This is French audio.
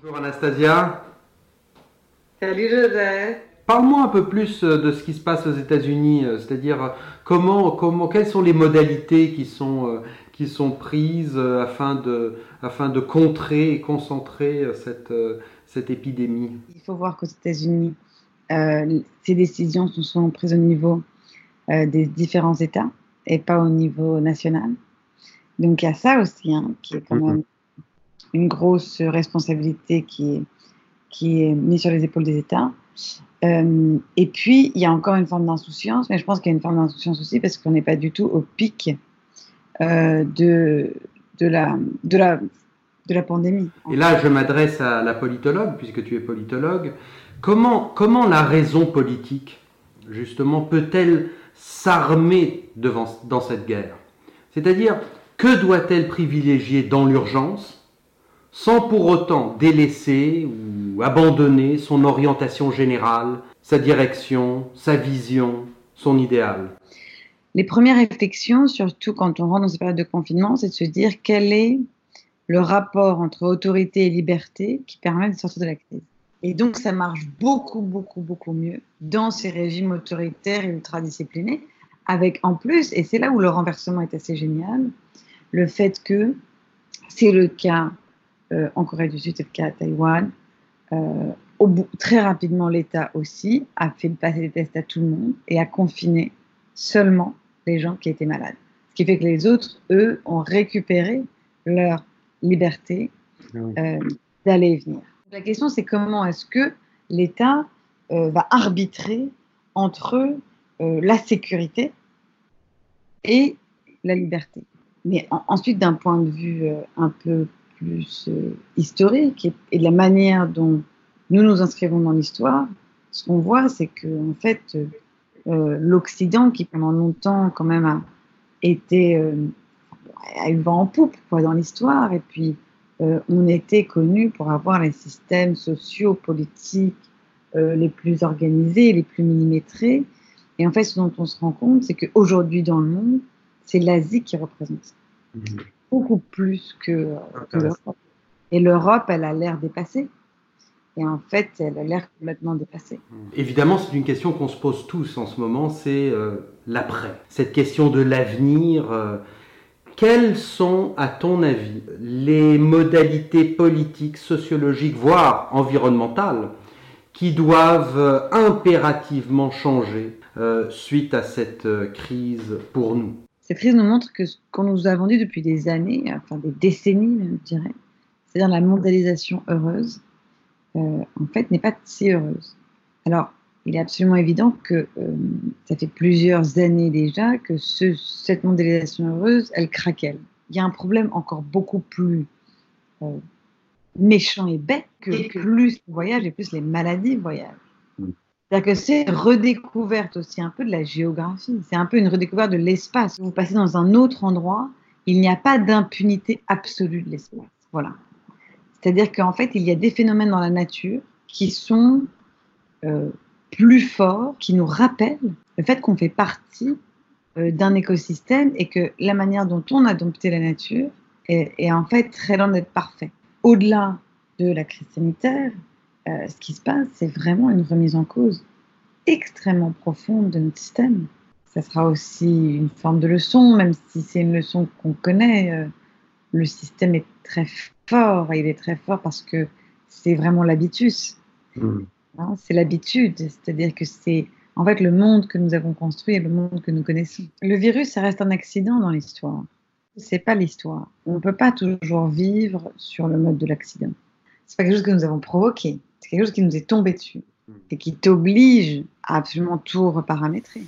Bonjour Anastasia. Salut Joseph. Parle-moi un peu plus euh, de ce qui se passe aux États-Unis, euh, c'est-à-dire euh, comment, comment, quelles sont les modalités qui sont, qui sont prises afin de, afin de contrer et concentrer cette, cette épidémie? Il faut voir qu'aux États-Unis, ces décisions sont prises au niveau des différents États et pas au niveau national. Donc il y a ça aussi, hein, qui est quand mm-hmm. même une grosse responsabilité qui est, qui est mise sur les épaules des États. Euh, et puis, il y a encore une forme d'insouciance, mais je pense qu'il y a une forme d'insouciance aussi parce qu'on n'est pas du tout au pic euh, de, de, la, de, la, de la pandémie. Et là, je m'adresse à la politologue, puisque tu es politologue. Comment, comment la raison politique, justement, peut-elle s'armer dans cette guerre? C'est-à-dire, que doit-elle privilégier dans l'urgence? Sans pour autant délaisser ou abandonner son orientation générale, sa direction, sa vision, son idéal. Les premières réflexions, surtout quand on rentre dans cette période de confinement, c'est de se dire quel est le rapport entre autorité et liberté qui permet de sortir de la crise. Et donc, ça marche beaucoup, beaucoup, beaucoup mieux dans ces régimes autoritaires et ultra-disciplinés, avec en plus, et c'est là où le renversement est assez génial, le fait que c'est le cas euh, en Corée du Sud, c'est le cas à Taïwan. Euh, au bout, très rapidement, l'État aussi a fait passer des tests à tout le monde et a confiné seulement les gens qui étaient malades. Ce qui fait que les autres, eux, ont récupéré leur liberté ah euh, d'aller et venir. La question, c'est comment est-ce que l'État va arbitrer entre la sécurité et la liberté. Mais ensuite, d'un point de vue un peu plus euh, historique et, la manière dont nous nous inscrivons dans l'histoire, ce qu'on voit, c'est que en fait, euh, l'Occident, qui pendant longtemps quand même a été euh, a eu vent en poupe quoi, dans l'histoire, et puis on était connu pour avoir les systèmes sociaux, politiques les plus organisés, les plus millimétrés. Et en fait, ce dont on se rend compte, c'est qu'aujourd'hui dans le monde, c'est l'Asie qui représente. Mmh beaucoup plus que, l'Europe. Et l'Europe, elle a l'air dépassée. Et en fait, elle a l'air complètement dépassée. Évidemment, c'est une question qu'on se pose tous en ce moment, c'est euh, l'après. Cette question de l'avenir. Euh, quelles sont, à ton avis, les modalités politiques, sociologiques, voire environnementales, qui doivent euh, impérativement changer suite à cette crise pour nous? Cette crise nous montre que ce qu'on nous a vendu depuis des années, enfin des décennies, je dirais, c'est-à-dire la mondialisation heureuse, euh, en fait, n'est pas si heureuse. Alors, il est absolument évident que euh, ça fait plusieurs années déjà que cette mondialisation heureuse, elle craquelle. Il y a un problème encore beaucoup plus euh, méchant et bête que, que plus le voyage et plus les maladies voyagent. C'est-à-dire que c'est redécouverte aussi un peu de la géographie. C'est un peu une redécouverte de l'espace. Vous passez dans un autre endroit, il n'y a pas d'impunité absolue de l'espace. Voilà. C'est-à-dire qu'en fait, il y a des phénomènes dans la nature qui sont euh, plus forts, qui nous rappellent le fait qu'on fait partie euh, d'un écosystème et que la manière dont on a dompté la nature est, en fait très loin d'être parfait. Au-delà de la crise sanitaire, euh, ce qui se passe, c'est vraiment une remise en cause extrêmement profonde de notre système. Ça sera aussi une forme de leçon, même si c'est une leçon qu'on connaît. Euh, le système est très fort, et il est très fort parce que c'est vraiment l'habitus. Mmh. Hein, c'est l'habitude, c'est-à-dire que c'est en fait le monde que nous avons construit et le monde que nous connaissons. Le virus, ça reste un accident dans l'histoire. C'est pas l'histoire. On ne peut pas toujours vivre sur le mode de l'accident. C'est pas quelque chose que nous avons provoqué c'est quelque chose qui nous est tombé dessus mm. et qui t'oblige à absolument tout reparamétrer.